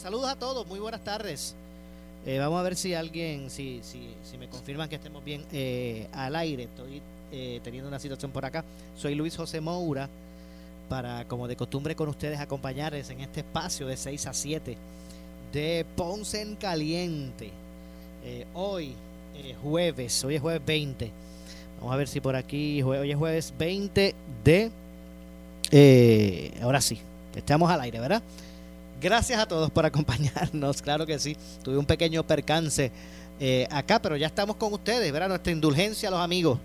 Saludos, a todos, muy buenas tardes. Eh, vamos a ver si alguien, si, si, si me confirman que estemos bien eh, al aire. Estoy eh, teniendo una situación por acá. Soy Luis José Moura, para, como de costumbre con ustedes, acompañarles en este espacio de 6 a 7 de Ponce en Caliente. hoy, jueves, hoy es jueves 20. Vamos a ver si por aquí, hoy es jueves 20 de... ahora sí, estamos al aire, ¿verdad? Gracias a todos por acompañarnos, claro que sí. Tuve un pequeño percance eh, acá, pero ya estamos con ustedes, ¿verdad? Nuestra indulgencia a los amigos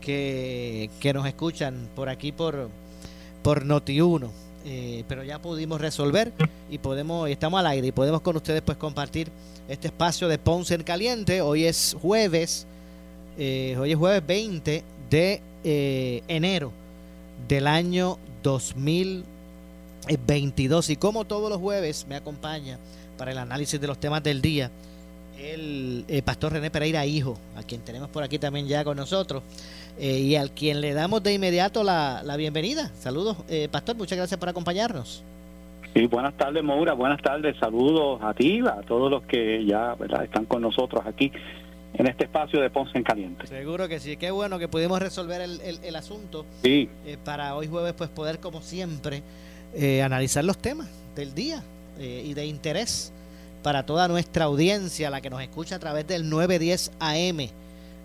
que, nos escuchan por aquí por, por Noti1. Eh, pero ya pudimos resolver y podemos, estamos al aire y podemos con ustedes pues compartir este espacio de Ponce en Caliente. Hoy es jueves, eh, hoy es jueves 20 de enero del año 2020 22 y como todos los jueves me acompaña para el análisis de los temas del día el, eh, pastor René Pereira Hijo, a quien tenemos por aquí también ya con nosotros eh, y al quien le damos de inmediato la, bienvenida. Saludos, eh, pastor, muchas gracias por acompañarnos. Sí, buenas tardes, Moura, buenas tardes, saludos a ti, a todos los que ya están con nosotros aquí en este espacio de Ponce en Caliente. Seguro que sí, qué bueno que pudimos resolver el, el, asunto. Sí. para hoy jueves, pues poder, como siempre, eh, analizar los temas del día eh, y de interés para toda nuestra audiencia, la que nos escucha a través del 910 AM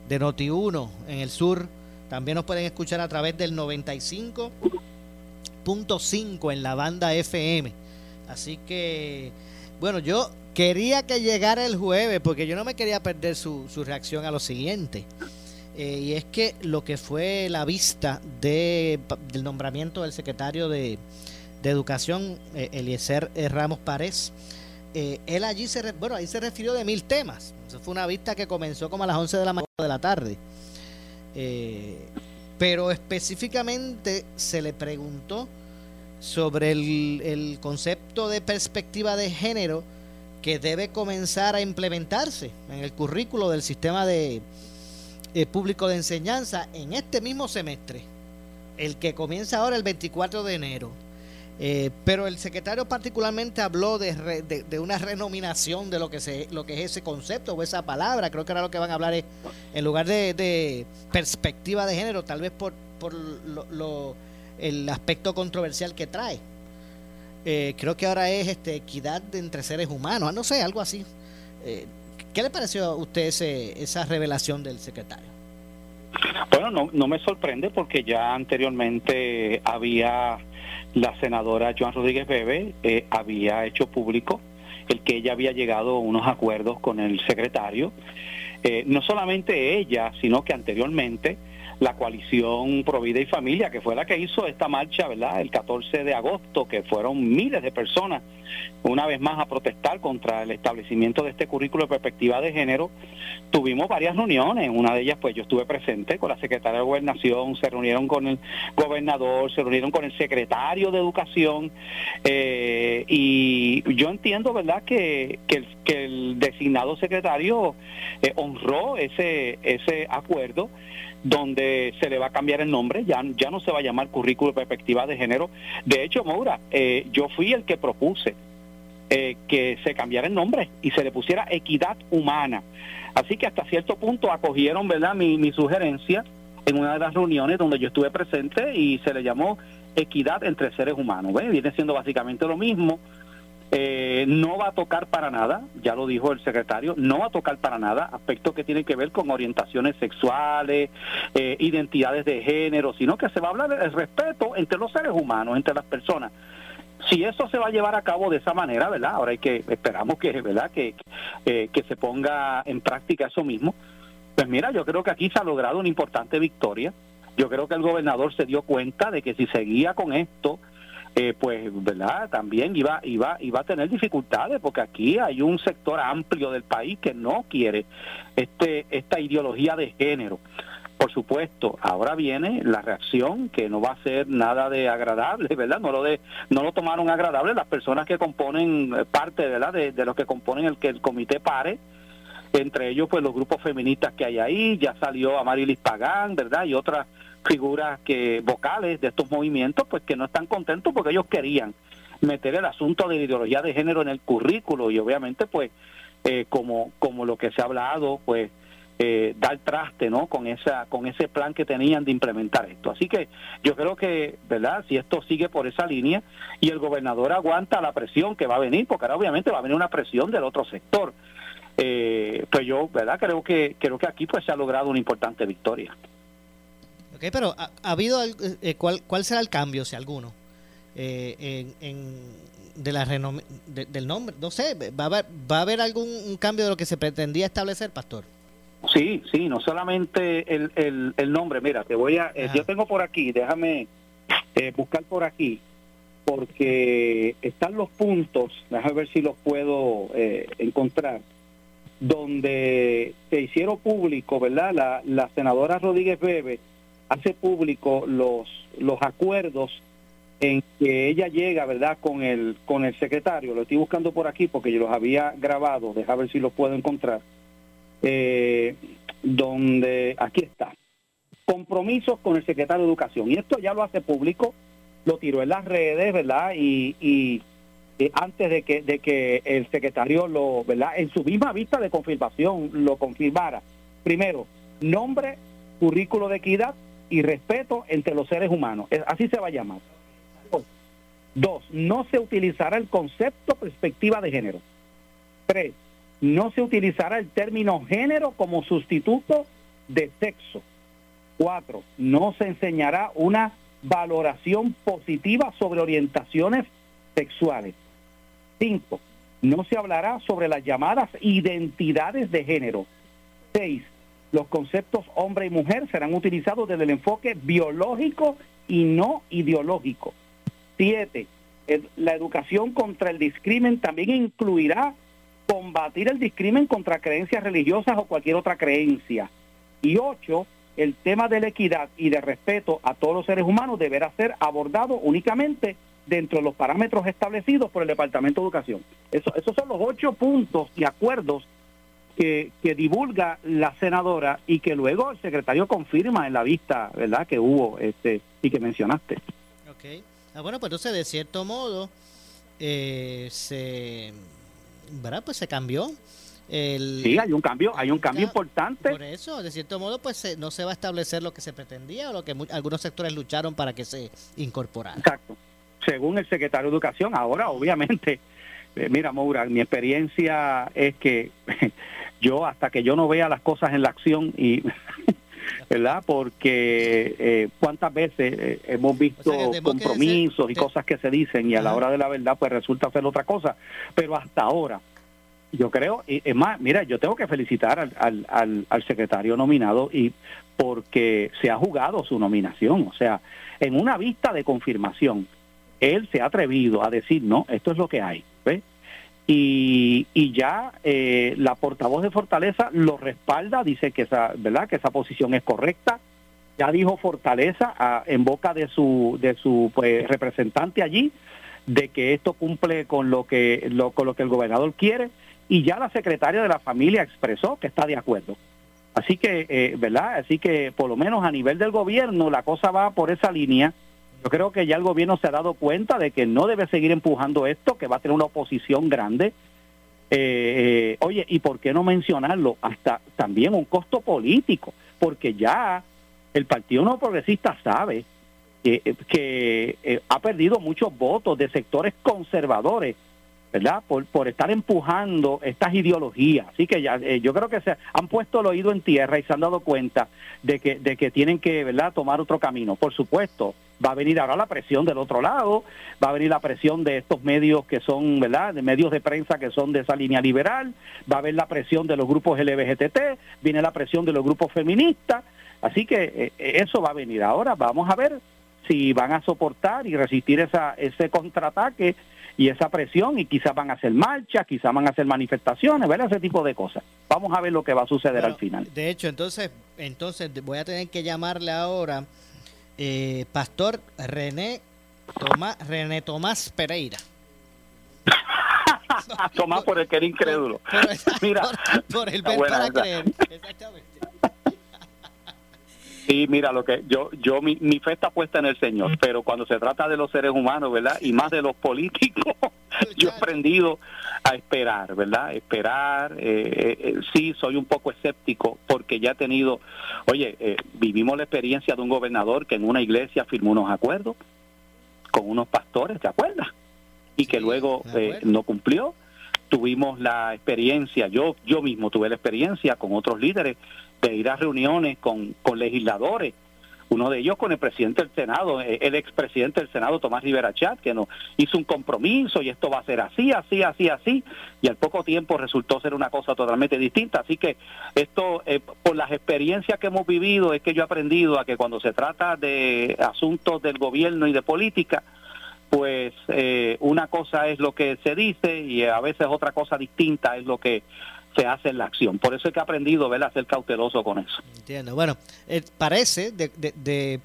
de Noti1 en el sur. También nos pueden escuchar a través del 95.5 en la banda FM. Así que, bueno, yo quería que llegara el jueves porque yo no me quería perder su, su reacción a lo siguiente. Eh, y es que lo que fue la vista de, del nombramiento del secretario de, de Educación, eh, Eliezer eh, Ramos Párez. Eh, él allí se, bueno, ahí se refirió de mil temas. fue una vista que comenzó como a las 11 de la mañana de la tarde. pero específicamente se le preguntó sobre el, el, concepto de perspectiva de género que debe comenzar a implementarse en el currículo del sistema de público de enseñanza en este mismo semestre, el que comienza ahora el 24 de enero. Eh, pero el secretario particularmente habló de, de, una renominación de lo que se lo que es ese concepto o esa palabra. Creo que ahora lo que van a hablar es, en lugar de, perspectiva de género, tal vez por, por lo, el aspecto controversial que trae. Eh, creo que ahora es este, equidad entre seres humanos, ah, no sé, algo así. Eh, ¿Qué le pareció a usted esa revelación del secretario? Bueno, no, no me sorprende porque ya anteriormente había la senadora Joan Rodríguez Bebe eh, había hecho público el que ella había llegado a unos acuerdos con el secretario. Eh, no solamente ella, sino que anteriormente la coalición Provida y Familia, que fue la que hizo esta marcha, ¿verdad? El 14 de agosto, que fueron miles de personas, una vez más, a protestar contra el establecimiento de este currículo de perspectiva de género. Tuvimos varias reuniones, una de ellas, pues yo estuve presente con la secretaria de Gobernación, se reunieron con el gobernador, se reunieron con el secretario de Educación, eh, y yo entiendo, ¿verdad?, que, que, el, designado secretario eh, honró ese, ese acuerdo donde se le va a cambiar el nombre, ya, ya no se va a llamar currículo de perspectiva de género. De hecho, Maura, eh, yo fui el que propuse eh, que se cambiara el nombre y se le pusiera equidad humana. Así que hasta cierto punto acogieron ¿verdad? Mi, mi sugerencia en una de las reuniones donde yo estuve presente y se le llamó equidad entre seres humanos. Viene siendo básicamente lo mismo, eh, no va a tocar para nada, ya lo dijo el secretario, no va a tocar para nada aspectos que tienen que ver con orientaciones sexuales, eh, identidades de género, sino que se va a hablar del respeto entre los seres humanos, entre las personas. Si eso se va a llevar a cabo de esa manera, ¿verdad? Ahora hay que esperamos que, ¿verdad? Que, eh, que se ponga en práctica eso mismo. Pues mira, yo creo que aquí se ha logrado una importante victoria. Yo creo que el gobernador se dio cuenta de que si seguía con esto, eh, pues, ¿verdad? También iba, iba, iba a tener dificultades porque aquí hay un sector amplio del país que no quiere este, esta ideología de género. Por supuesto, ahora viene la reacción que no va a ser nada de agradable, ¿verdad? No lo de, no lo tomaron agradable las personas que componen eh, parte, ¿verdad? De, de los que componen el que el comité pare, entre ellos pues los grupos feministas que hay ahí, ya salió Amarilis Pagán, ¿verdad? Y otras figuras que vocales de estos movimientos pues que no están contentos porque ellos querían meter el asunto de ideología de género en el currículo y obviamente pues eh, como como lo que se ha hablado pues eh, dar traste no con esa con ese plan que tenían de implementar esto. Así que yo creo que verdad si esto sigue por esa línea y el gobernador aguanta la presión que va a venir porque ahora obviamente va a venir una presión del otro sector eh, pues yo verdad creo que creo que aquí pues se ha logrado una importante victoria Ok, pero ¿ha, habido eh, ¿cuál, cuál será el cambio si alguno eh, en, de la del nombre no sé va a haber va a haber algún cambio de lo que se pretendía establecer pastor Sí, sí, no solamente el, el, el nombre. Mira, te voy a. Eh, yo tengo por aquí, déjame eh, buscar por aquí, porque están los puntos, déjame ver si los puedo eh, encontrar, donde se hicieron público, ¿verdad? La, la senadora Rodríguez Bebe hace público los, los acuerdos en que ella llega, ¿verdad?, con el, con el secretario. Lo estoy buscando por aquí porque yo los había grabado, déjame ver si los puedo encontrar eh, donde, aquí está, compromisos con el secretario de Educación. Y esto ya lo hace público, lo tiró en las redes, ¿verdad? Y, y eh, antes de que, de que el secretario lo, ¿verdad? En su misma vista de confirmación lo confirmara. Primero, nombre, currículo de equidad y respeto entre los seres humanos. Así se va a llamar. Dos, no se utilizará el concepto perspectiva de género. Tres, no se utilizará el término género como sustituto de sexo. Cuatro, no se enseñará una valoración positiva sobre orientaciones sexuales. Cinco, no se hablará sobre las llamadas identidades de género. Seis, los conceptos hombre y mujer serán utilizados desde el enfoque biológico y no ideológico. Siete, la educación contra el discrimen también incluirá combatir el discrimen contra creencias religiosas o cualquier otra creencia. Y ocho, el tema de la equidad y de respeto a todos los seres humanos deberá ser abordado únicamente dentro de los parámetros establecidos por el Departamento de Educación. Eso, esos son los ocho puntos y acuerdos que, que, divulga la senadora y que luego el secretario confirma en la vista, ¿verdad?, que hubo este y que mencionaste. Ok. Ah, bueno, pues entonces, de cierto modo, eh, se ¿verdad? Pues se cambió. El, sí, hay un cambio, hay un cambio importante. Por eso, de cierto modo, pues no se va a establecer lo que se pretendía o lo que algunos sectores lucharon para que se incorporara. Exacto. Según el secretario de Educación, ahora obviamente, eh, mira, Moura, mi experiencia es que yo hasta que yo no vea las cosas en la acción y ¿verdad? Porque eh, cuántas veces eh, hemos visto compromisos y cosas que se dicen y a la hora de la verdad pues resulta ser otra cosa, pero hasta ahora yo creo, y es más, mira, yo tengo que felicitar al, al, al, secretario nominado y porque se ha jugado su nominación, o sea, en una vista de confirmación, él se ha atrevido a decir, no, esto es lo que hay. Y, y ya eh, la portavoz de Fortaleza lo respalda, dice que esa, ¿verdad? que esa posición es correcta. Ya dijo Fortaleza a, en boca de su de su pues, representante allí de que esto cumple con lo que lo, con lo que el gobernador quiere y ya la secretaria de la familia expresó que está de acuerdo. Así que, eh, ¿verdad? Así que por lo menos a nivel del gobierno la cosa va por esa línea yo creo que ya el gobierno se ha dado cuenta de que no debe seguir empujando esto, que va a tener una oposición grande. Eh, oye, ¿y por qué no mencionarlo? Hasta también un costo político, porque ya el Partido No Progresista sabe que, eh, ha perdido muchos votos de sectores conservadores ¿verdad? Por, por estar empujando estas ideologías. Así que ya, eh, yo creo que se han puesto el oído en tierra y se han dado cuenta de que, de que tienen que, ¿verdad?, tomar otro camino. Por supuesto, va a venir ahora la presión del otro lado, va a venir la presión de estos medios que son, ¿verdad?, de medios de prensa que son de esa línea liberal, va a haber la presión de los grupos LBGTT, viene la presión de los grupos feministas, así que eh, eso va a venir. Ahora vamos a ver si van a soportar y resistir esa, ese contraataque y esa presión y quizás van a hacer marchas, quizás van a hacer manifestaciones, ¿verdad? Ese tipo de cosas. Vamos a ver lo que va a suceder al final. De hecho, entonces, entonces voy a tener que llamarle ahora eh, Pastor René Tomás, René Tomás Pereira. Tomás por el que era incrédulo. Mira, por, el ver para creer. Exactamente. Sí, mira, lo que yo, yo mi, mi fe está puesta en el Señor, pero cuando se trata de los seres humanos, ¿verdad? Y más de los políticos, yo he aprendido a esperar, ¿verdad? Esperar. Eh, eh, sí, soy un poco escéptico porque ya he tenido, oye, eh, vivimos la experiencia de un gobernador que en una iglesia firmó unos acuerdos con unos pastores, ¿te acuerdas? Y que luego no cumplió. Tuvimos la experiencia, yo yo mismo tuve la experiencia con otros líderes de ir a reuniones con, con legisladores uno de ellos con el presidente del Senado, eh, el expresidente del Senado, Tomás Rivera Chat, que nos hizo un compromiso y esto va a ser así, así, así, así, y al poco tiempo resultó ser una cosa totalmente distinta. Así que esto, eh, por las experiencias que hemos vivido, es que yo he aprendido a que cuando se trata de asuntos del gobierno y de política, pues eh, una cosa es lo que se dice y a veces otra cosa distinta es lo que se hace en la acción. Por eso es que he aprendido a ser cauteloso con eso. Entiendo. Bueno, eh, parece, de, de,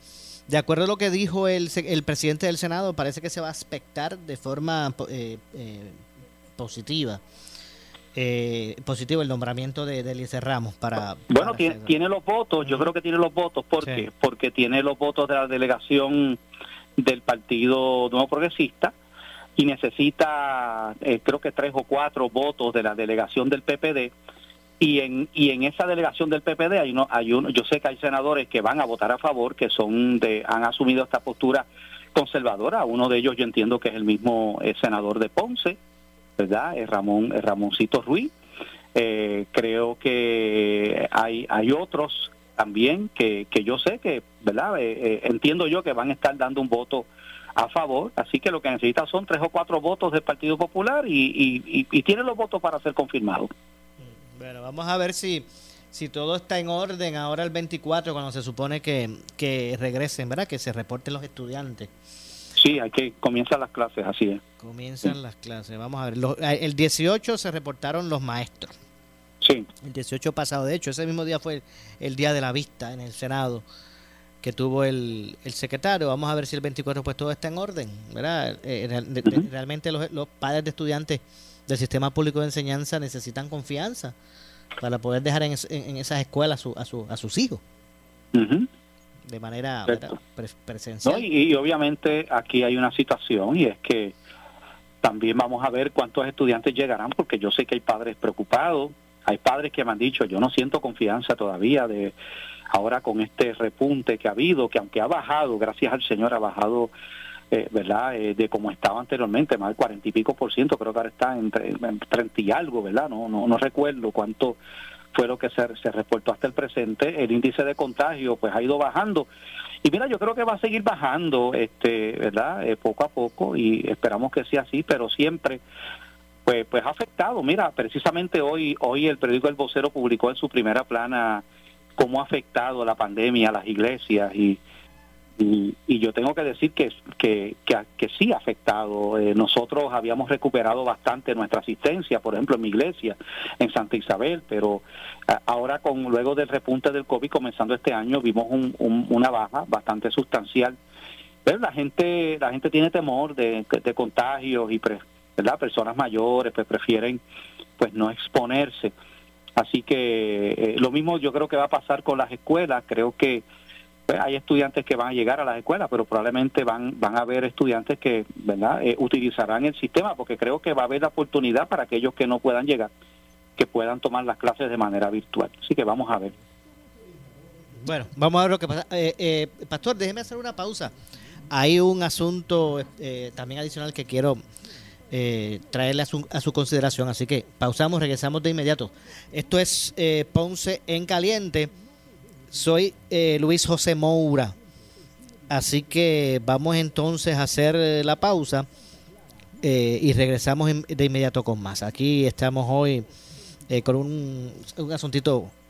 de, acuerdo a lo que dijo el, el presidente del Senado, parece que se va a aspectar de forma eh, eh, positiva. positivo el nombramiento de, de Ramos para... Bueno, tiene, tiene, los votos, yo creo que tiene los votos, porque Porque tiene los votos de la delegación del Partido Nuevo Progresista, y necesita eh, creo que tres o cuatro votos de la delegación del PPD y en y en esa delegación del PPD hay uno hay uno yo sé que hay senadores que van a votar a favor que son de han asumido esta postura conservadora. Uno de ellos yo entiendo que es el mismo eh, senador de Ponce verdad es Ramón es Ramoncito Ruiz. Eh, creo que hay hay otros también que, que yo sé que verdad entiendo yo que van a estar dando un voto a favor, así que lo que necesita son tres o cuatro votos del Partido Popular y, y, tiene los votos para ser confirmado. Bueno, vamos a ver si, si todo está en orden ahora el 24, cuando se supone que, que regresen, ¿verdad? Que se reporten los estudiantes. Sí, hay que comienzan las clases, así es. Comienzan las clases, vamos a ver. Eh, el 18 se reportaron los maestros. Sí. El 18 pasado, de hecho, ese mismo día fue el día de la vista en el Senado que tuvo el, el, secretario. Vamos a ver si el 24 pues todo está en orden, ¿verdad? Eh, realmente los, los, padres de estudiantes del sistema público de enseñanza necesitan confianza para poder dejar en, en, esas escuelas a, su, a, sus hijos. De manera presencial. y, obviamente aquí hay una situación y es que también vamos a ver cuántos estudiantes llegarán porque yo sé que hay padres preocupados, hay padres que me han dicho, yo no siento confianza todavía de ahora con este repunte que ha habido, que aunque ha bajado, gracias al Señor, ha bajado, eh, ¿verdad?, eh, de como estaba anteriormente, más del cuarenta y pico por ciento, creo que ahora está entre treinta y algo, ¿verdad? No, no, no recuerdo cuánto fue lo que se, se reportó hasta el presente. El índice de contagio, pues, ha ido bajando. Y mira, yo creo que va a seguir bajando, este, ¿verdad?, eh, poco a poco, y esperamos que sea así, pero siempre pues pues ha afectado. Mira, precisamente hoy hoy el periódico El Vocero publicó en su primera plana cómo ha afectado la pandemia a las iglesias y, y, yo tengo que decir que, que, que, sí ha afectado. Eh, nosotros habíamos recuperado bastante nuestra asistencia, por ejemplo, en mi iglesia, en Santa Isabel, pero ahora con luego del repunte del COVID comenzando este año vimos un, una baja bastante sustancial. Pero la gente la gente tiene temor de, contagios y ¿verdad? personas mayores pues prefieren pues no exponerse. Así que eh, lo mismo yo creo que va a pasar con las escuelas. Creo que pues, hay estudiantes que van a llegar a las escuelas, pero probablemente van van a haber estudiantes que verdad eh, utilizarán el sistema, porque creo que va a haber la oportunidad para aquellos que no puedan llegar, que puedan tomar las clases de manera virtual. Así que vamos a ver. Bueno, vamos a ver lo que pasa. Eh, Pastor, déjeme hacer una pausa. Hay un asunto también adicional que quiero eh, traerle a su, a su, consideración. Así que pausamos, regresamos de inmediato. Esto es eh, Ponce en Caliente. Soy eh, Luis José Moura. Así que vamos entonces a hacer la pausa y regresamos de inmediato con más. Aquí estamos hoy con un, un asuntito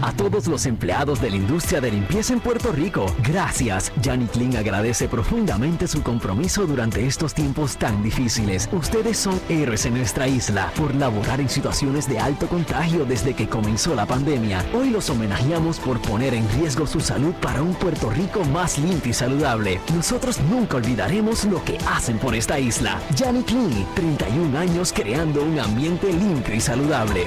A todos los empleados de la industria de limpieza en Puerto Rico, gracias. Janet Kling agradece profundamente su compromiso durante estos tiempos tan difíciles. Ustedes son héroes en nuestra isla por laborar en situaciones de alto contagio desde que comenzó la pandemia. Hoy los homenajeamos por poner en riesgo su salud para un Puerto Rico más limpio y saludable. Nosotros nunca olvidaremos lo que hacen por esta isla. Janet Kling, 31 años creando un ambiente limpio y saludable.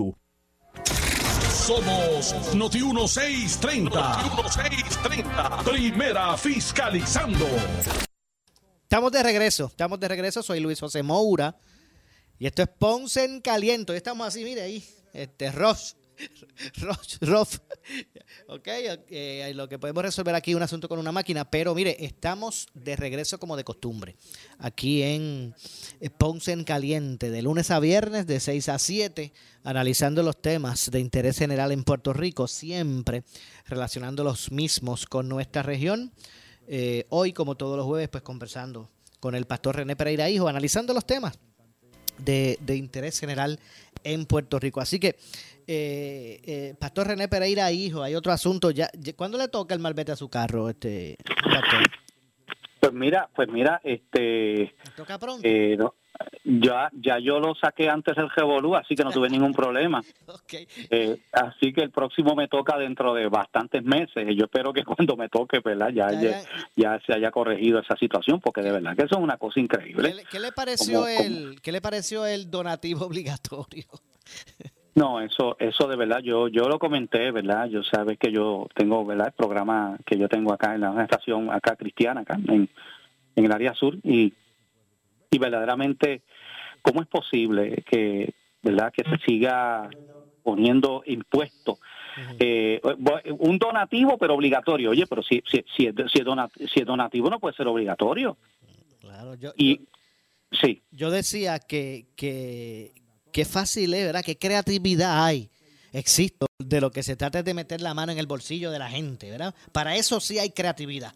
Somos Noti 1630. Noti 1630. Primera fiscalizando. Estamos de regreso, estamos de regreso. Soy Luis José Moura. Y esto es Ponce en Caliento. Y estamos así, mire ahí. Este, Ross. Ross. Ok, eh, lo que podemos resolver aquí es un asunto con una máquina. Pero mire, estamos de regreso como de costumbre. Aquí en eh, Ponce en Caliente, de lunes a viernes, de 6 a 7, analizando los temas de interés general en Puerto Rico, siempre relacionando los mismos con nuestra región. Eh, hoy, como todos los jueves, pues conversando con el pastor René Pereira Hijo, analizando los temas de, de interés general en Puerto Rico. Así que, eh, eh, Pastor René Pereira Hijo, hay otro asunto. ya ¿Cuándo le toca el malvete a su carro, este pastor? Pues mira, pues mira, este, ¿Le toca pronto? eh, no, ya, ya yo lo saqué antes del Revolú, así que no tuve ningún problema. Eh, así que el próximo me toca dentro de bastantes meses. Yo espero que cuando me toque, ¿verdad? Ya, Ya, ya, ya se haya corregido esa situación, porque de verdad que eso es una cosa ¿Qué increíble. le, qué le pareció el qué le pareció el donativo obligatorio? No, eso, eso de verdad, yo, yo lo comenté, ¿verdad? Yo sabes que yo tengo, ¿verdad? El programa que yo tengo acá en la estación acá cristiana, acá en, en el área sur, y, y verdaderamente, ¿cómo es posible que, ¿verdad? Que se siga poniendo impuestos? Eh, bu- un donativo, pero obligatorio. Oye, pero si, si, si, es, si, es dona- si es donativo, no puede ser obligatorio. Claro, yo, Y sí, yo decía que, que, qué fácil es, ¿verdad? Qué creatividad hay, existe, de lo que se trata es de meter la mano en el bolsillo de la gente, ¿verdad? Para eso sí hay creatividad.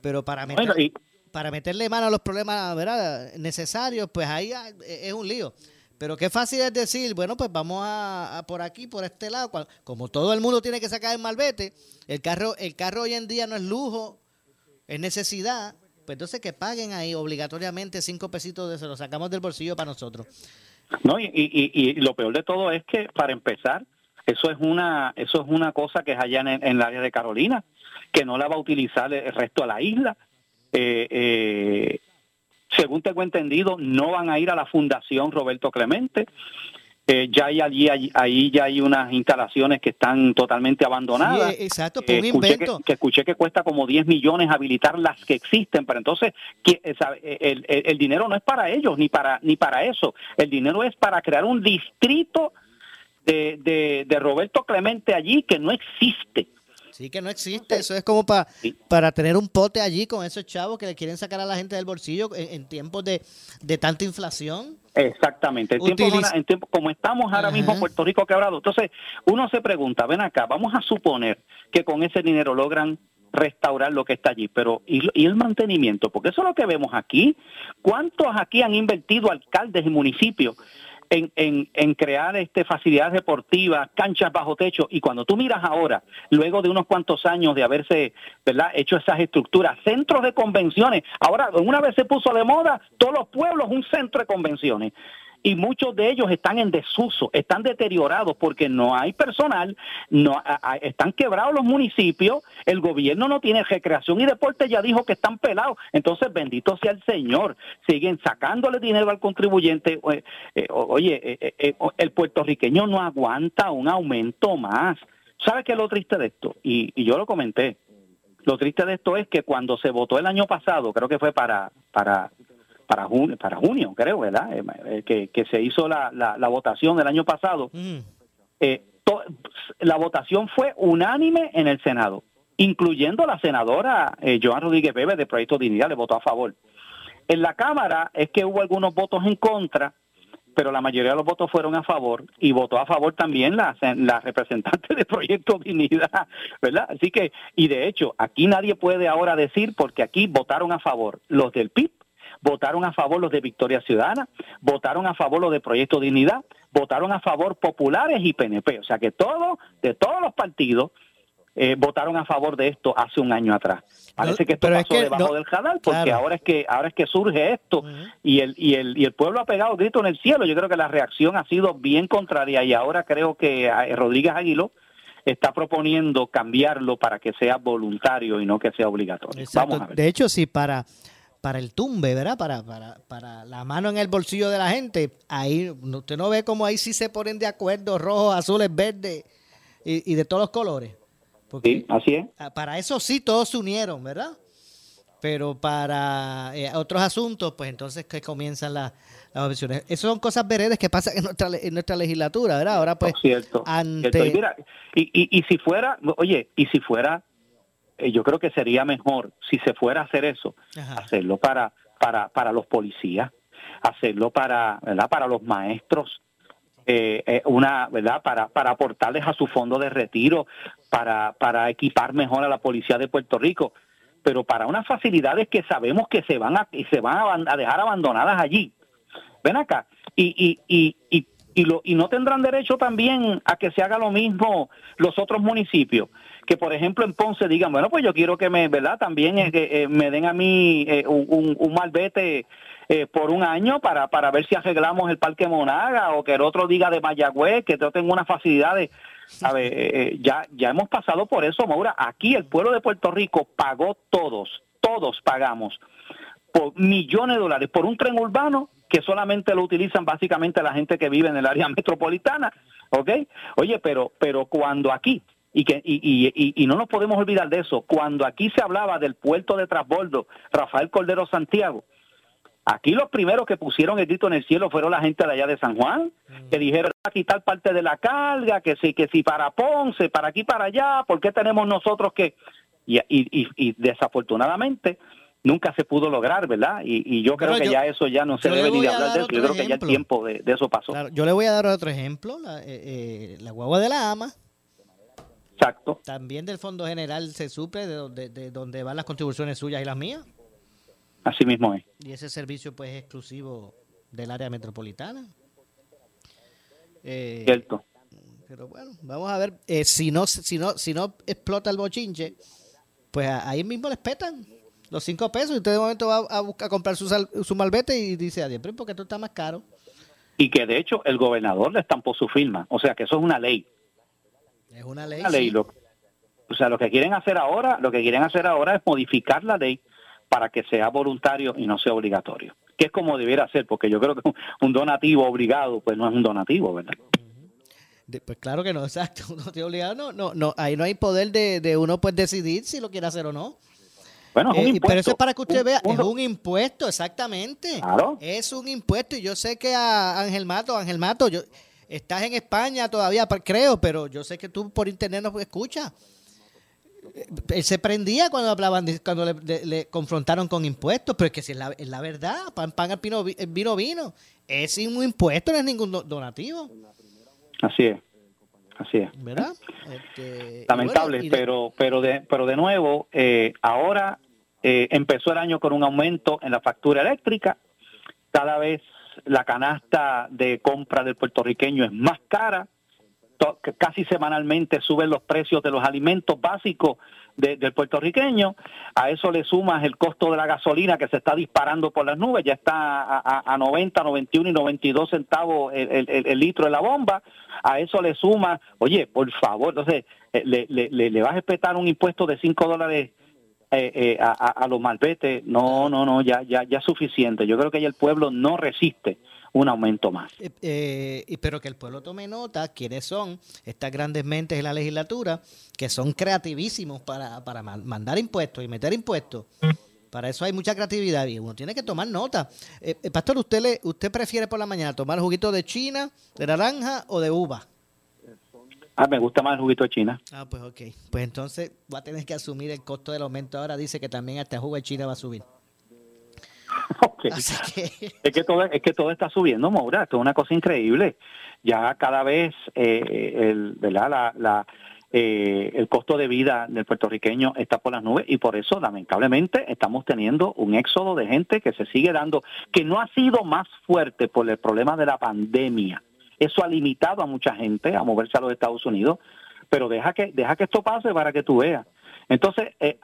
Pero para meter, bueno, y, para meterle mano a los problemas, ¿verdad? Necesarios, pues ahí ah, es un lío. Pero qué fácil es decir, bueno, pues vamos a, a por aquí, por este lado. Como todo el mundo tiene que sacar el malvete, el carro, el carro hoy en día no es lujo, es necesidad. Pues entonces que paguen ahí obligatoriamente cinco pesitos de se lo sacamos del bolsillo para nosotros. No, y, y, y- lo peor de todo es que para empezar, eso es una eso es una cosa que es allá en, en el área de Carolina, que no la va a utilizar el resto de la isla. Eh, eh, según tengo entendido, no van a ir a la Fundación Roberto Clemente. Eh, ya hay allí, allí- ahí ya hay unas instalaciones que están totalmente abandonadas. Sí, exacto, Eh, un escuché invento. Que, que escuché que cuesta como 10 millones habilitar las que existen, pero entonces ¿qué- eh, sabe? el, el- el dinero no es para ellos ni para ni para eso. El dinero es para crear un distrito de, de, de Roberto Clemente allí que no existe. Sí que no existe, eso es como pa- Sí. para tener un pote allí con esos chavos que le quieren sacar a la gente del bolsillo en, en tiempos de, de tanta inflación. Exactamente. El tiempo en tiempo- como estamos ahora Ajá. mismo en Puerto Rico quebrado, entonces uno se pregunta, ven acá, vamos a suponer que con ese dinero logran restaurar lo que está allí, pero ¿y, lo- y el mantenimiento? Porque eso es lo que vemos aquí. ¿Cuántos aquí han invertido alcaldes y municipios en, en, en crear este facilidades deportivas, canchas bajo techo? Y cuando tú miras ahora, luego de unos cuantos años de haberse verdad hecho esas estructuras, centros de convenciones, ahora una vez se puso de moda, todos los pueblos un centro de convenciones y muchos de ellos están en desuso, están deteriorados porque no hay personal, no están quebrados los municipios, el gobierno no tiene recreación y deporte, ya dijo que están pelados, entonces bendito sea el Señor, siguen sacándole dinero al contribuyente, Eh, eh, oye, eh, eh, el puertorriqueño no aguanta un aumento más. ¿Sabe qué es lo triste de esto? Y, y yo lo comenté, lo triste de esto es que cuando se votó el año pasado, creo que fue para para para junio, para junio creo, ¿verdad? Eh, eh, que, que se hizo la, la, la votación del año pasado. Mm. Eh, to- la votación fue unánime en el Senado, incluyendo la senadora eh, Joan Rodríguez Bebe de Proyecto Dignidad, le votó a favor. En la Cámara es que hubo algunos votos en contra, pero la mayoría de los votos fueron a favor y votó a favor también la, la representante de Proyecto Dignidad, ¿verdad? Así que, y de hecho, aquí nadie puede ahora decir, porque aquí votaron a favor los del PIB, votaron a favor los de Victoria Ciudadana, votaron a favor los de Proyecto Dignidad, votaron a favor populares y PNP, o sea que todos, de todos los partidos, eh, votaron a favor de esto hace un año atrás. Parece que esto es pasó que debajo no- del radar porque claro. ahora es que ahora es que surge esto y el y el y el pueblo ha pegado grito en el cielo. Yo creo que la reacción ha sido bien contraria y ahora creo que eh, Rodríguez Aguiló está proponiendo cambiarlo para que sea voluntario y no que sea obligatorio. Vamos a ver. De hecho, sí, para, para el tumbe, ¿verdad? Para, para, para la mano en el bolsillo de la gente, ahí usted no ve como ahí sí se ponen de acuerdo, rojos, azules, verdes y, y de todos los colores. Porque Sí, así es. ah, para eso sí todos se unieron, ¿verdad? Pero para eh, otros asuntos, pues entonces que comienzan las, las opciones. Esas son cosas veredes que pasan en nuestra, en nuestra legislatura, ¿verdad? Ahora pues cierto, ante... cierto. Y mira, y, y, y si fuera, oye, y si fuera, eh, yo creo que sería mejor si se fuera a hacer eso, Ajá. hacerlo para, para, para los policías, hacerlo para, ¿verdad? Para los maestros, eh, eh, una, ¿verdad? Para, para aportarles a su fondo de retiro, para, para equipar mejor a la policía de Puerto Rico, pero para unas facilidades que sabemos que se van a, y se van a, a dejar abandonadas allí. Ven acá, y, y, y, y, y, lo, y no tendrán derecho también a que se haga lo mismo los otros municipios. Que, por ejemplo, en Ponce digan, bueno, pues yo quiero que me, ¿verdad? También eh, eh, me den a mí eh, un, un, un malvete eh, por un año para, para ver si arreglamos el Parque Monaga o que el otro diga de Mayagüez, que yo tengo unas facilidades. A ver, eh, eh, ya, ya hemos pasado por eso, Maura. Aquí el pueblo de Puerto Rico pagó todos, todos pagamos por millones de dólares por un tren urbano que solamente lo utilizan básicamente la gente que vive en el área metropolitana, ¿ok? Oye, pero pero cuando aquí y que y, y, y- no nos podemos olvidar de eso, cuando aquí se hablaba del puerto de transbordo Rafael Cordero Santiago, aquí los primeros que pusieron el grito en el cielo fueron la gente de allá de San Juan, que dijeron a quitar parte de la carga, que si que si para Ponce, para aquí para allá, ¿por qué tenemos nosotros que y, y, y- y desafortunadamente nunca se pudo lograr, ¿verdad? Y, y yo creo Pero que yo- ya eso ya no se debe ni de hablar de eso. Yo creo que ya el tiempo de, de eso pasó. Claro, yo le voy a dar otro ejemplo, la, eh, eh, la guagua de la ama. Exacto. También del Fondo General se suple de donde, de donde van las contribuciones suyas y las mías. Así mismo es. Y ese servicio pues es exclusivo del área metropolitana. Eh, Cierto. pero bueno, vamos a ver. eh, si, no, si, no, si no explota el bochinche, pues ahí mismo les petan los cinco pesos. Y usted de momento va a, buscar a comprar su, sal- su malvete y dice, adiós, pero porque esto está más caro. Y que de hecho el gobernador le estampó su firma. O sea que eso es una ley. Es una ley. Una ley. sí. Lo- o sea, lo que quieren hacer ahora, lo que quieren hacer ahora es modificar la ley para que sea voluntario y no sea obligatorio. Que es como debiera ser, porque yo creo que un- donativo obligado, pues no es un donativo, ¿verdad? Pues claro que no, exacto. No te obligado, no, no, no, ahí no hay poder de, de uno pues decidir si lo quiere hacer o no. Bueno, es un Eh, impuesto. pero eso es para que usted Un- vea, un es un impuesto, exactamente. Claro. Es un impuesto y yo sé que a Ángel Mato, Ángel Mato, yo, estás en España todavía, creo, pero yo sé que tú por internet nos escuchas. Eh, Él se prendía cuando hablaban, de- cuando le, confrontaron con impuestos, pero es que si es la, es la verdad, pan, pan, al pino, el vino, vino. es un impuesto, no es ningún donativo. Así es. Así es. ¿Verdad? Este, Lamentable, pero pero de pero de nuevo, eh, ahora eh, empezó el año con un aumento en la factura eléctrica. Cada vez la canasta de compra del puertorriqueño es más cara. Casi semanalmente suben los precios de los alimentos básicos del puertorriqueño. A eso le sumas el costo de la gasolina que se está disparando por las nubes. Ya está a, a 90, 91 y 92 centavos el, litro de la bomba. A eso le suma, oye, por favor, entonces eh, le, le, le, vas a respetar un impuesto de 5 dólares eh, eh, a, a, los malbetes, no, no, no, ya, ya, ya es suficiente. Yo creo que ya el pueblo no resiste un aumento más. Eh, pero que el pueblo tome nota quiénes son estas grandes mentes de la legislatura que son creativísimos para, para mandar impuestos y meter impuestos. Para eso hay mucha creatividad y uno tiene que tomar nota. Pastor, ¿usted le, usted prefiere por la mañana tomar juguito de china, de naranja o de uva? Ah, me gusta más el juguito de China. Ah, pues ok. Pues entonces va a tener que asumir el costo del aumento. Ahora dice que también hasta el jugo de China va a subir. Okay. Es que todo es que todo está subiendo, Maura. Esto es una cosa increíble. Ya cada vez eh, el, ¿verdad? La, eh, el costo de vida del puertorriqueño está por las nubes y por eso lamentablemente estamos teniendo un éxodo de gente que se sigue dando, que no ha sido más fuerte por el problema de la pandemia, eso ha limitado a mucha gente a moverse a los Estados Unidos, pero deja que, deja que esto pase para que tú veas. Entonces, eh,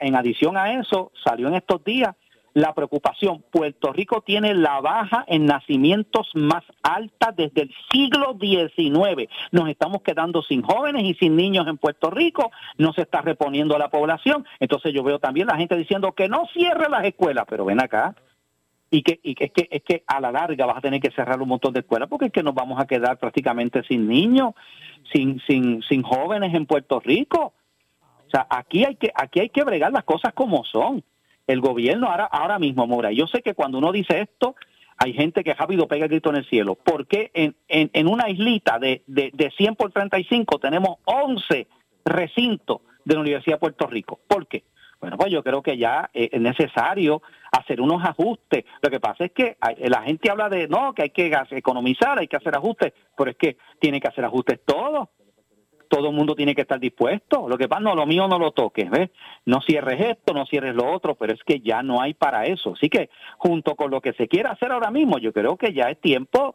en adición a eso, salió en estos días la preocupación. Puerto Rico tiene la baja en nacimientos más alta desde el siglo XIX. Nos estamos quedando sin jóvenes y sin niños en Puerto Rico. No se está reponiendo la población. Entonces yo veo también la gente diciendo que no cierre las escuelas. Pero ven acá, y que, y que, es que es que a la larga vas a tener que cerrar un montón de escuelas porque es que nos vamos a quedar prácticamente sin niños, sin sin sin jóvenes en Puerto Rico. O sea, aquí hay que aquí hay que bregar las cosas como son. El gobierno ahora ahora mismo, Mora, yo sé que cuando uno dice esto hay gente que rápido pega el grito en el cielo. porque en, en, en una islita de, de, de 100 por 35 tenemos 11 recintos de la Universidad de Puerto Rico? ¿Por qué? Bueno, pues yo creo que ya eh, es necesario hacer unos ajustes. Lo que pasa es que la gente habla de, no, que hay que economizar, hay que hacer ajustes, pero es que tiene que hacer ajustes todo. Todo el mundo tiene que estar dispuesto. Lo que pasa, no, lo mío no lo toques, ¿ves? No cierres esto, no cierres lo otro, pero es que ya no hay para eso. Así que, junto con lo que se quiere hacer ahora mismo, yo creo que ya es tiempo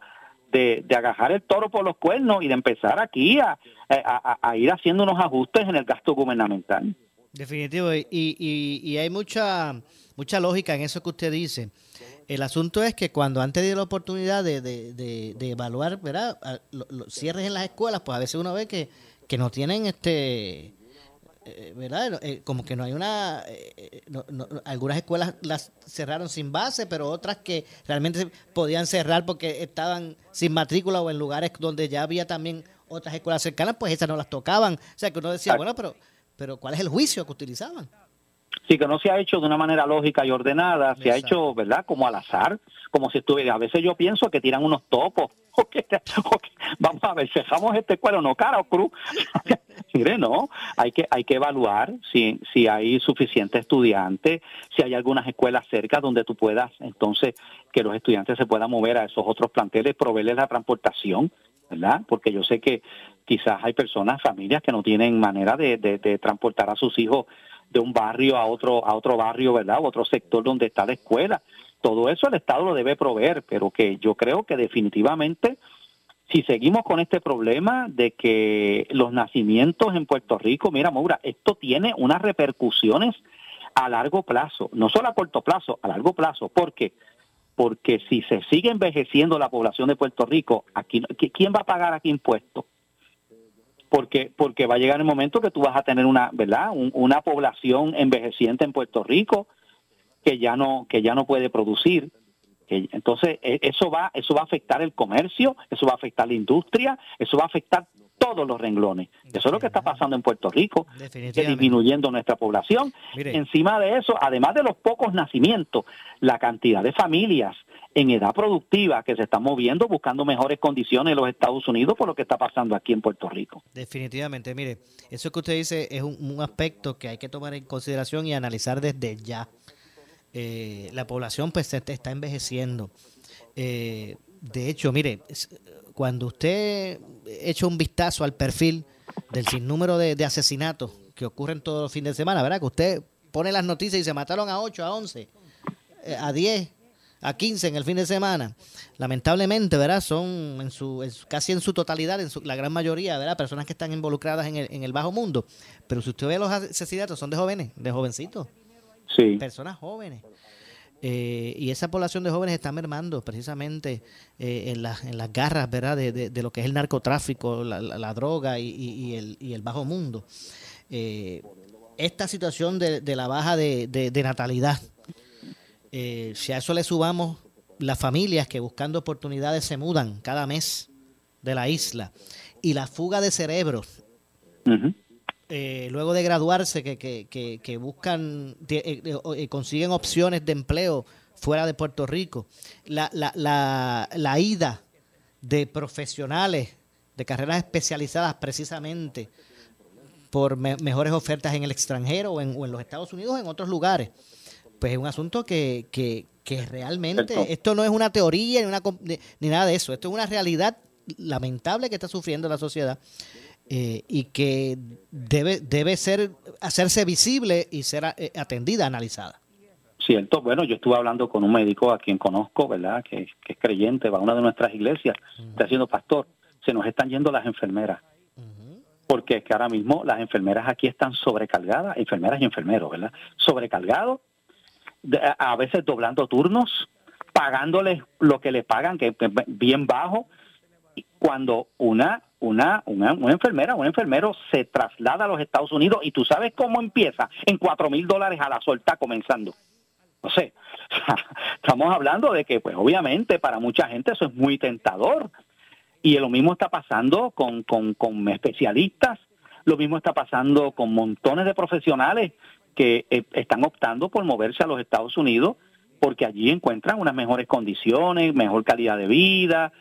de, de agajar el toro por los cuernos y de empezar aquí a, a ir haciendo unos ajustes en el gasto gubernamental. Definitivo, y, y, y, hay mucha, mucha lógica en eso que usted dice. El asunto es que cuando han tenido la oportunidad de, de, evaluar, ¿verdad? Los cierres en las escuelas, pues a veces uno ve que, que no tienen este... Eh, ¿verdad? Eh, como que no hay una... Eh, algunas escuelas las cerraron sin base, pero otras que realmente podían cerrar porque estaban sin matrícula o en lugares donde ya había también otras escuelas cercanas, pues esas no las tocaban. O sea, que uno decía, bueno, pero pero ¿cuál es el juicio que utilizaban? Sí, que no se ha hecho de una manera lógica y ordenada, se ha hecho, ¿verdad? Como al azar, como si estuviera. A veces yo pienso que tiran unos topos. vamos a ver, cejamos este cuero, no cara o cruz. Mire, no, hay que, hay que evaluar si, si hay suficiente estudiantes, si hay algunas escuelas cerca donde tú puedas, entonces, que los estudiantes se puedan mover a esos otros planteles, proveerles la transportación, ¿verdad? Porque yo sé que quizás hay personas, familias que no tienen manera de, de, transportar a sus hijos de un barrio a otro a otro barrio, ¿verdad? O otro sector donde está la escuela. Todo eso el Estado lo debe proveer, pero que yo creo que definitivamente si seguimos con este problema de que los nacimientos en Puerto Rico, mira, Maura, esto tiene unas repercusiones a largo plazo, no solo a corto plazo, a largo plazo. ¿Por qué? Porque si se sigue envejeciendo la población de Puerto Rico, aquí ¿quién va a pagar aquí impuestos? porque porque va a llegar el momento que tú vas a tener una verdad una población envejeciente en Puerto Rico que ya no que ya no puede producir entonces e, eso va eso va a afectar el comercio eso va a afectar la industria eso va a afectar todos los renglones. Eso es lo que está pasando en Puerto Rico, disminuyendo nuestra población. Encima de eso, además de los pocos nacimientos, la cantidad de familias en edad productiva que se están moviendo buscando mejores condiciones en los Estados Unidos por lo que está pasando aquí en Puerto Rico. Definitivamente, mire, eso que usted dice es un, aspecto que hay que tomar en consideración y analizar desde ya. Eh, la población pues está envejeciendo. Eh, De hecho, mire, cuando usted echa un vistazo al perfil del sinnúmero de, de asesinatos que ocurren todos los fines de semana, ¿verdad? Que usted pone las noticias y se mataron a 8, a 11, eh, a 10, a 15 en el fin de semana. Lamentablemente, ¿verdad? Son en su, en su- casi en su totalidad, en su- la gran mayoría, ¿verdad? Personas que están involucradas en el, en el bajo mundo. Pero si usted ve los asesinatos, son de jóvenes, de jovencitos Sí. personas jóvenes. Eh, y esa población de jóvenes está mermando precisamente eh, en, las en las garras ¿verdad? De, de- lo que es el narcotráfico, la, la- la droga y, y- el, y el bajo mundo. Eh, esta situación de, de la baja de, natalidad, eh, si a eso le subamos las familias que buscando oportunidades se mudan cada mes de la isla y la fuga de cerebros. Eh, luego de graduarse que, que, que, que buscan, eh, eh, consiguen opciones de empleo fuera de Puerto Rico, la, la, la, la ida de profesionales de carreras especializadas precisamente por me- mejores ofertas en el extranjero o en, o en los Estados Unidos o en otros lugares. Pues es un asunto que, que, que realmente, esto no es una teoría ni, una, ni nada de eso, esto es una realidad lamentable que está sufriendo la sociedad eh, y que debe, debe ser hacerse visible y ser eh, atendida, analizada. Cierto, bueno, yo estuve hablando con un médico a quien conozco, ¿verdad? Que, que es creyente, va a una de nuestras iglesias, está siendo pastor. Se nos están yendo las enfermeras. Porque es que ahora mismo las enfermeras aquí están sobrecargadas, enfermeras y enfermeros, ¿verdad? Sobrecargados, a veces doblando turnos, pagándoles lo que le pagan, que es bien bajo. Cuando una, una, una, una enfermera, un enfermero se traslada a los Estados Unidos y tú sabes cómo empieza, en cuatro mil dólares a la suelta comenzando. No sé, estamos hablando de que, pues obviamente para mucha gente eso es muy tentador. Y lo mismo está pasando con, con, con especialistas, lo mismo está pasando con montones de profesionales que eh, están optando por moverse a los Estados Unidos porque allí encuentran unas mejores condiciones, mejor calidad de vida,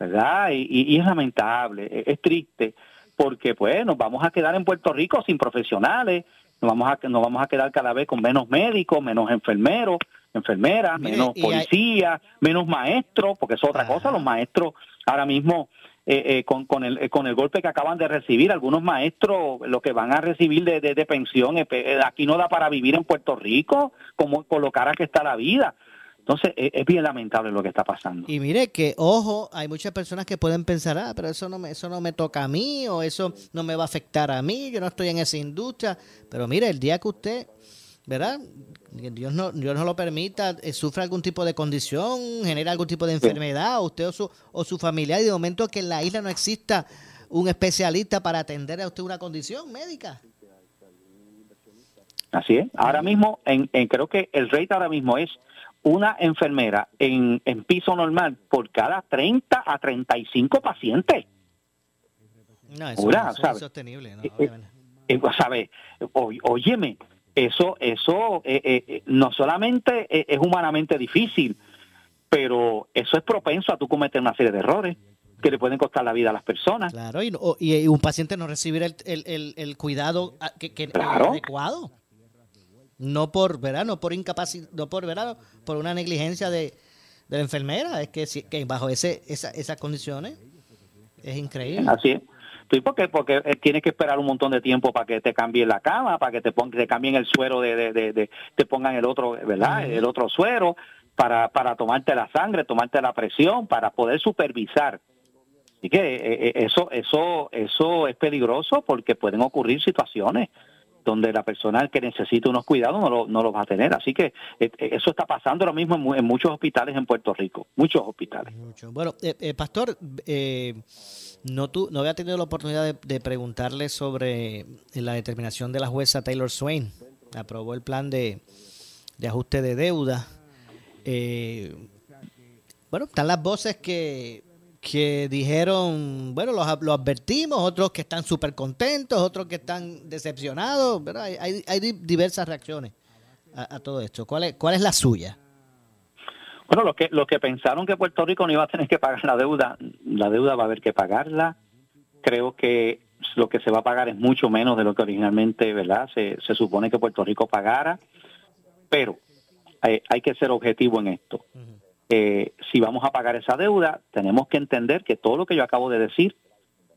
¿verdad? Y, y- y es lamentable, es, es triste, porque pues nos vamos a quedar en Puerto Rico sin profesionales, nos vamos a, nos vamos a quedar cada vez con menos médicos, menos enfermeros, enfermeras, Mire, menos hay- policías, menos maestros, porque es otra Ajá. cosa, los maestros ahora mismo eh, eh, con, con, el, eh, con el golpe que acaban de recibir, algunos maestros lo que van a recibir de, de, de pensión, eh, eh, aquí no da para vivir en Puerto Rico, como con lo cara que está la vida. Entonces, es, es bien lamentable lo que está pasando. Y mire que, ojo, hay muchas personas que pueden pensar, ah, pero eso no me, eso no me toca a mí o eso no me va a afectar a mí, yo no estoy en esa industria. Pero mire, el día que usted, ¿verdad? Dios no, Dios no lo permita, eh, sufra algún tipo de condición, genera algún tipo de enfermedad, usted o su, o su familiar, y de momento que en la isla no exista un especialista para atender a usted una condición médica. Así es. Ahora mismo, en, en- creo que el rate ahora mismo es una enfermera en, en piso normal por cada 30 a 35 pacientes. No, eso, es insostenible. ¿no? Eh, eh. Eh, ¿sabe? O- óyeme, eso, eso eh, eh, no solamente es humanamente difícil, pero eso es propenso a tú cometer una serie de errores que le pueden costar la vida a las personas. Claro, y, y- y un paciente no recibir el, el- el- el cuidado a- que, que- Claro. adecuado. No por, ¿verdad? No por incapacidad, no por, ¿verdad? Por una negligencia de, de la enfermera. Es que, si- que bajo ese, esa, esas condiciones es increíble. Así es. Sí, porque, porque eh, tienes que esperar un montón de tiempo para que te cambien la cama, para que te, pon- te cambien el suero, de, de, de- de- te pongan el otro, ¿verdad? El otro suero, para, para tomarte la sangre, tomarte la presión, para poder supervisar. Así que eh, eh, eso, eso, eso es peligroso porque pueden ocurrir situaciones donde la persona que necesita unos cuidados no lo, no los va a tener. Así que eh, eh, eso está pasando ahora mismo en, mu- en muchos hospitales en Puerto Rico, muchos hospitales. Bueno, eh, eh, Pastor, eh, no, tú, no había tenido la oportunidad de, de preguntarle sobre la determinación de la jueza Taylor Swain. Aprobó el plan de, de ajuste de deuda. Bueno, están las voces que, que dijeron, bueno, los, lo advertimos, otros que están súper contentos, otros que están decepcionados. ¿verdad? Hay, hay, hay di- diversas reacciones a, a todo esto. ¿Cuál es, ¿Cuál es la suya? Bueno, los que, los que pensaron que Puerto Rico no iba a tener que pagar la deuda, la deuda va a haber que pagarla. Creo que lo que se va a pagar es mucho menos de lo que originalmente, ¿verdad? Se, se supone que Puerto Rico pagara, pero hay, hay que ser objetivo en esto. Eh, si vamos a pagar esa deuda, tenemos que entender que todo lo que yo acabo de decir,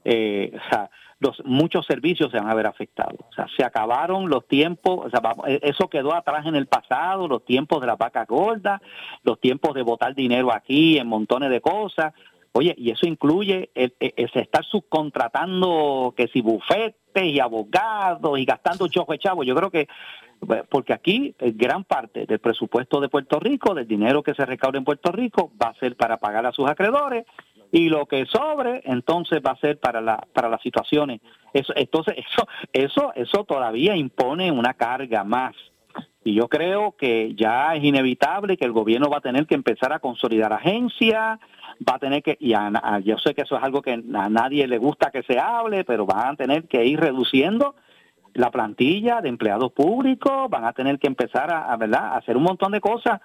eh, o sea, los, muchos servicios se van a ver afectados. O sea, se acabaron los tiempos, o sea, e, eso quedó atrás en el pasado, los tiempos de la vaca gorda, los tiempos de botar dinero aquí en montones de cosas. Oye, y eso incluye el, estar subcontratando que si bufetes y abogados y gastando chojo de chavo. Yo creo que, porque aquí eh, gran parte del presupuesto de Puerto Rico, del dinero que se recaude en Puerto Rico, va a ser para pagar a sus acreedores y lo que sobre entonces va a ser para la para las situaciones. Eso entonces eso eso eso todavía impone una carga más. Y yo creo que ya es inevitable que el gobierno va a tener que empezar a consolidar agencias va a tener que y yo sé que eso es algo que a nadie le gusta que se hable pero van a tener que ir reduciendo la plantilla de empleados públicos van a tener que empezar a, verdad a hacer un montón de cosas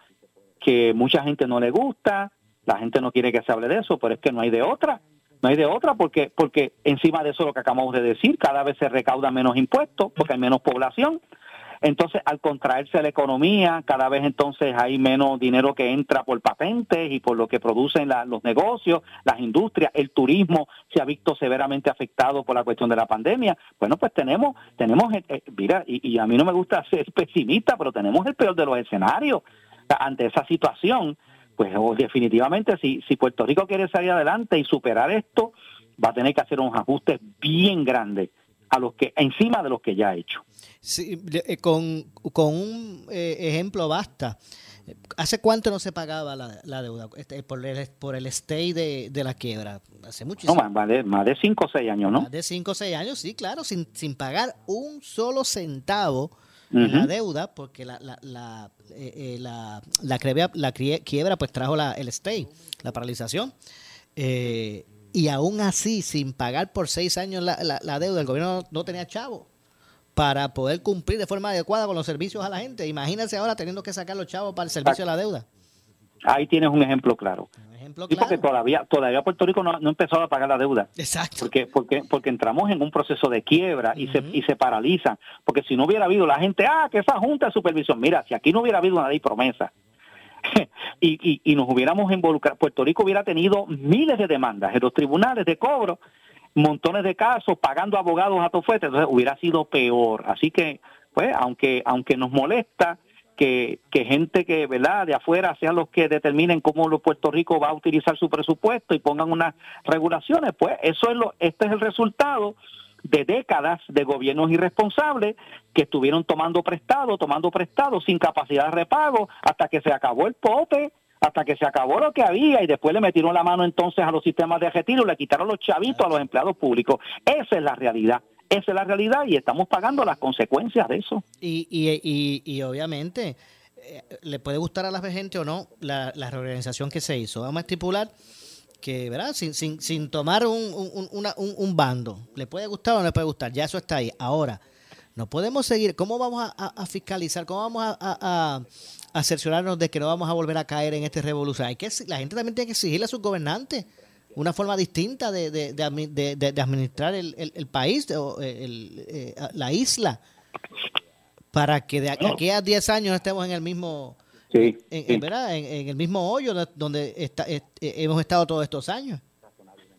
que mucha gente no le gusta la gente no quiere que se hable de eso, pero es que no hay de otra. No hay de otra porque, porque encima de eso lo que acabamos de decir, cada vez se recauda menos impuestos porque hay menos población. Entonces, al contraerse la economía, cada vez entonces hay menos dinero que entra por patentes y por lo que producen los negocios, las industrias, el turismo se ha visto severamente afectado por la cuestión de la pandemia. Bueno, pues tenemos, tenemos, eh, eh, mira, y, a mí no me gusta ser pesimista, pero tenemos el peor de los escenarios ante esa situación pues definitivamente si, si Puerto Rico quiere salir adelante y superar esto, va a tener que hacer unos ajustes bien grandes a los que encima de los que ya ha hecho. Sí, eh, con, con un eh, ejemplo basta. ¿Hace cuánto no se pagaba la, deuda este, por el, por el stay de, de la quiebra? Hace muchísimo. No, más de, más de cinco o seis años, ¿no? Más de cinco o seis años, sí, claro, sin, sin pagar un solo centavo la deuda, porque la, la, la, eh, la, la, quiebra, la, quiebra, pues trajo la, el stay, la paralización. Eh, y aún así, sin pagar por seis años la, la, deuda, el gobierno no tenía chavo para poder cumplir de forma adecuada con los servicios a la gente. Imagínense ahora teniendo que sacar los chavos para el servicio de la deuda. Ahí tienes un ejemplo claro. Y porque todavía, todavía Puerto Rico no, no ha empezado a pagar la deuda. Exacto. Porque, porque, porque entramos en un proceso de quiebra y, se, y se paralizan. Porque si no hubiera habido la gente, ah, que esa junta de supervisión, mira, si aquí no hubiera habido una ley promesa, y, y, y, nos hubiéramos involucrado, Puerto Rico hubiera tenido miles de demandas en los tribunales de cobro, montones de casos, pagando abogados a tofuete, entonces hubiera sido peor. Así que, pues, aunque, aunque nos molesta, que, gente que, ¿verdad?, de afuera sean los que determinen cómo Puerto Rico va a utilizar su presupuesto y pongan unas regulaciones, pues eso es lo, este es el resultado de décadas de gobiernos irresponsables que estuvieron tomando prestado, tomando prestado sin capacidad de repago hasta que se acabó el pote, hasta que se acabó lo que había y después le metieron la mano entonces a los sistemas de retiro, le quitaron los chavitos a los empleados públicos. Esa es la realidad. Esa es la realidad y estamos pagando las consecuencias de eso. Y, y, y, obviamente, eh, le puede gustar a la gente o no la, reorganización que se hizo. Vamos a estipular que, ¿verdad? Sin, sin, sin tomar un, un, un, bando. ¿Le puede gustar o no le puede gustar? Ya eso está ahí. Ahora, no podemos seguir. ¿Cómo vamos a, fiscalizar? ¿Cómo vamos a, a, cerciorarnos de que no vamos a volver a caer en este revolución? Hay que, la gente también tiene que exigirle a sus gobernantes una forma distinta de, de, de, administrar el, el, país, o el, eh, la isla, para que de aquí a 10 años estemos en el mismo... en, En, el mismo hoyo donde está, eh, hemos estado todos estos años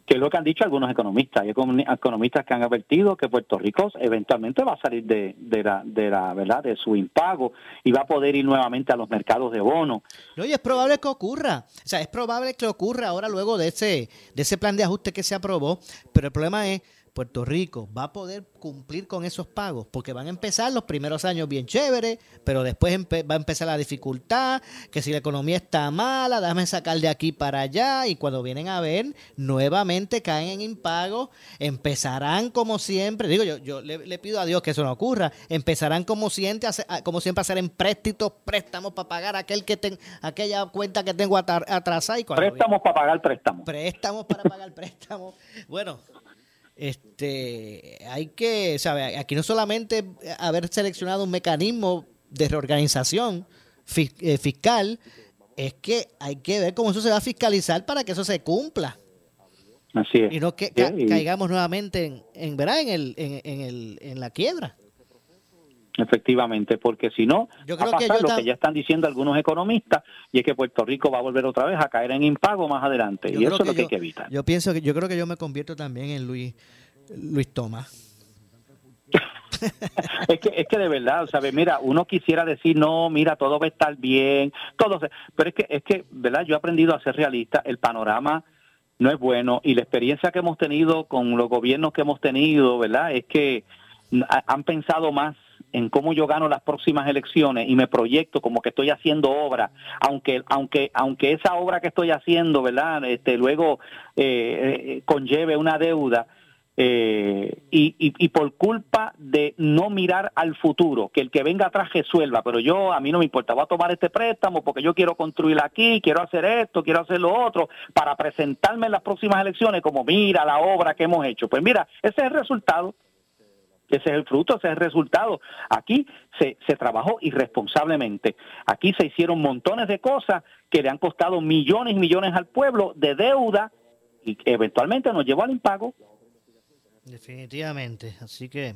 que es lo que han dicho algunos economistas. Hay economistas que han advertido que Puerto Rico eventualmente va a salir de, de, la, de la verdad de su impago y va a poder ir nuevamente a los mercados de bonos. No, y es probable que ocurra. O sea, es probable que ocurra ahora luego de ese, de ese plan de ajuste que se aprobó, pero el problema es Puerto Rico va a poder cumplir con esos pagos, porque van a empezar los primeros años bien chéveres, pero después va a empezar la dificultad, que si la economía está mala, déjame sacar de aquí para allá, y cuando vienen a ver, nuevamente caen en impago, empezarán como siempre, digo yo, yo le, pido a Dios que eso no ocurra, empezarán como siempre, a, como siempre a hacer empréstitos, préstamos para pagar aquel que ten, aquella cuenta que tengo atrasada. Y préstamos para pagar préstamos. Préstamos para pagar préstamos. Bueno, este, hay que, sabe, aquí no solamente haber seleccionado un mecanismo de reorganización eh, fiscal, es que hay que ver cómo eso se va a fiscalizar para que eso se cumpla. Así es. Y no que caigamos nuevamente en, en, ¿verdad? En, el, en, el, en la quiebra. Efectivamente, porque si no, Yo va a que pasar yo lo que ya están diciendo algunos economistas, y es que Puerto Rico va a volver otra vez a caer en impago más adelante. Yo y eso es lo que yo- hay que evitar. Yo pienso que yo creo que yo me convierto también en Luis Luis Tomás. es que es que de verdad, ¿sabes? Mira, uno quisiera decir, no, mira, todo va a estar bien, todo, se- pero es que es que, ¿verdad? Yo he aprendido a ser realista, el panorama no es bueno y la experiencia que hemos tenido con los gobiernos que hemos tenido, ¿verdad? Es que ha- han pensado más en cómo yo gano las próximas elecciones y me proyecto como que estoy haciendo obra, aunque aunque aunque esa obra que estoy haciendo, ¿verdad? Este luego eh, eh, conlleve una deuda eh, y, y, y por culpa de no mirar al futuro, que el que venga atrás resuelva, pero yo a mí no me importa, voy a tomar este préstamo porque yo quiero construir aquí, quiero hacer esto, quiero hacer lo otro, para presentarme en las próximas elecciones como mira la obra que hemos hecho. Pues mira, ese es el resultado. Ese es el fruto, ese es el resultado. Aquí se, se trabajó irresponsablemente. Aquí se hicieron montones de cosas que le han costado millones y millones al pueblo de deuda y que eventualmente nos llevó al impago. Definitivamente. Así que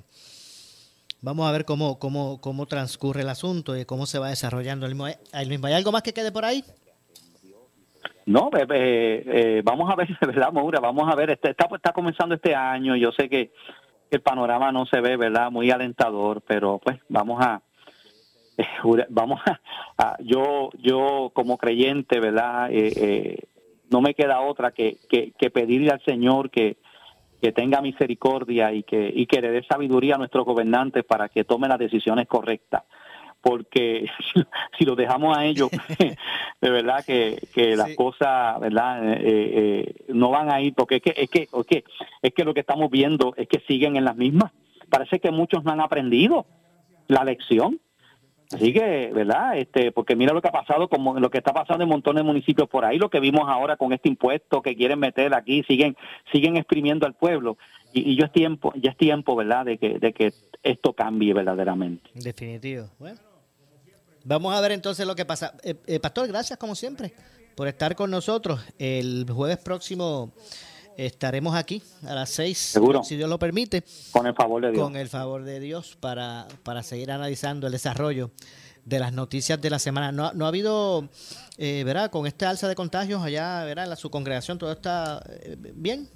vamos a ver cómo, cómo, cómo transcurre el asunto y cómo se va desarrollando el mismo. el mismo. ¿Hay algo más que quede por ahí? No, eh, eh, eh, vamos a ver, ¿verdad, Maura? Vamos a ver, este, está, está comenzando este año, yo sé que el panorama no se ve, ¿verdad? Muy alentador, pero pues vamos a, eh, vamos a, yo, yo como creyente, ¿verdad? Eh, eh, no me queda otra que, que, que pedirle al Señor que, que tenga misericordia y que, y que le dé sabiduría a nuestros gobernantes para que tomen las decisiones correctas. Porque si lo dejamos a ellos, de verdad que, que las Sí. cosas, ¿verdad? Eh, eh, no van a ir, porque es que, es que, es que, es que lo que estamos viendo es que siguen en las mismas. Parece que muchos no han aprendido la lección. Así que, ¿verdad? Este, porque mira lo que ha pasado, como lo que está pasando en montones de municipios por ahí, lo que vimos ahora con este impuesto que quieren meter aquí, siguen, siguen exprimiendo al pueblo. Y, y yo es tiempo, ya es tiempo, ¿verdad? De que, de que esto cambie verdaderamente. Definitivo. Bueno, vamos a ver entonces lo que pasa. Eh, eh, Pastor, gracias como siempre por estar con nosotros. El jueves próximo estaremos aquí a las seis, Seguro. si Dios lo permite, Con el favor de Dios. con el favor de Dios para, para seguir analizando el desarrollo de las noticias de la semana. No, no ha habido, eh, ¿verdad? Con este alza de contagios allá, ¿verdad? En la, su congregación, todo está eh, bien.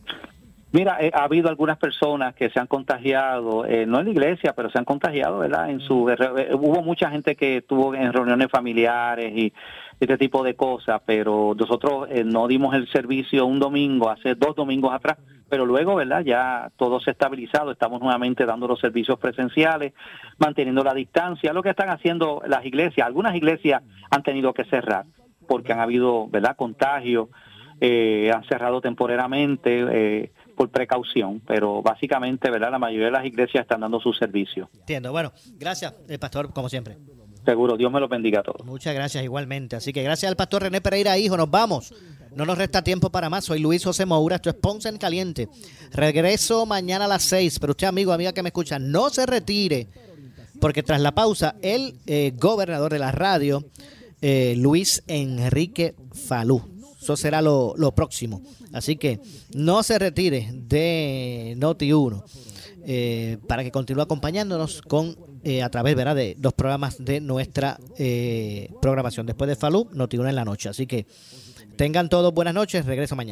Mira, eh, ha habido algunas personas que se han contagiado, eh, no en la iglesia, pero se han contagiado, ¿verdad? En su eh, hubo mucha gente que estuvo en reuniones familiares y este tipo de cosas, pero nosotros no dimos el servicio un domingo, hace dos domingos atrás, pero luego, ¿verdad? Ya todo se ha estabilizado, estamos nuevamente dando los servicios presenciales, manteniendo la distancia, lo que están haciendo las iglesias. Algunas iglesias han tenido que cerrar porque han habido, ¿verdad? Contagios, eh, han cerrado temporalmente eh, por precaución, pero básicamente, ¿verdad? La mayoría de las iglesias están dando su servicio. Entiendo. Bueno, gracias, eh, Pastor, como siempre. Seguro, Dios me los bendiga a todos. Muchas gracias igualmente. Así que gracias al pastor René Pereira, hijo. Nos vamos. No nos resta tiempo para más. Soy Luis José Moura. Esto es Ponce en Caliente. Regreso mañana a las 6. Pero usted, amigo, amiga que me escucha, no se retire. Porque tras la pausa, el eh, gobernador de la radio, eh, Luis Enrique Falú. Eso será lo, próximo. Así que no se retire de Noti1 eh, para que continúe acompañándonos con eh, a través ¿verdad? de los programas de nuestra eh, programación. Después de Falú, Noti1 en la noche. Así que tengan todos buenas noches. Regreso mañana.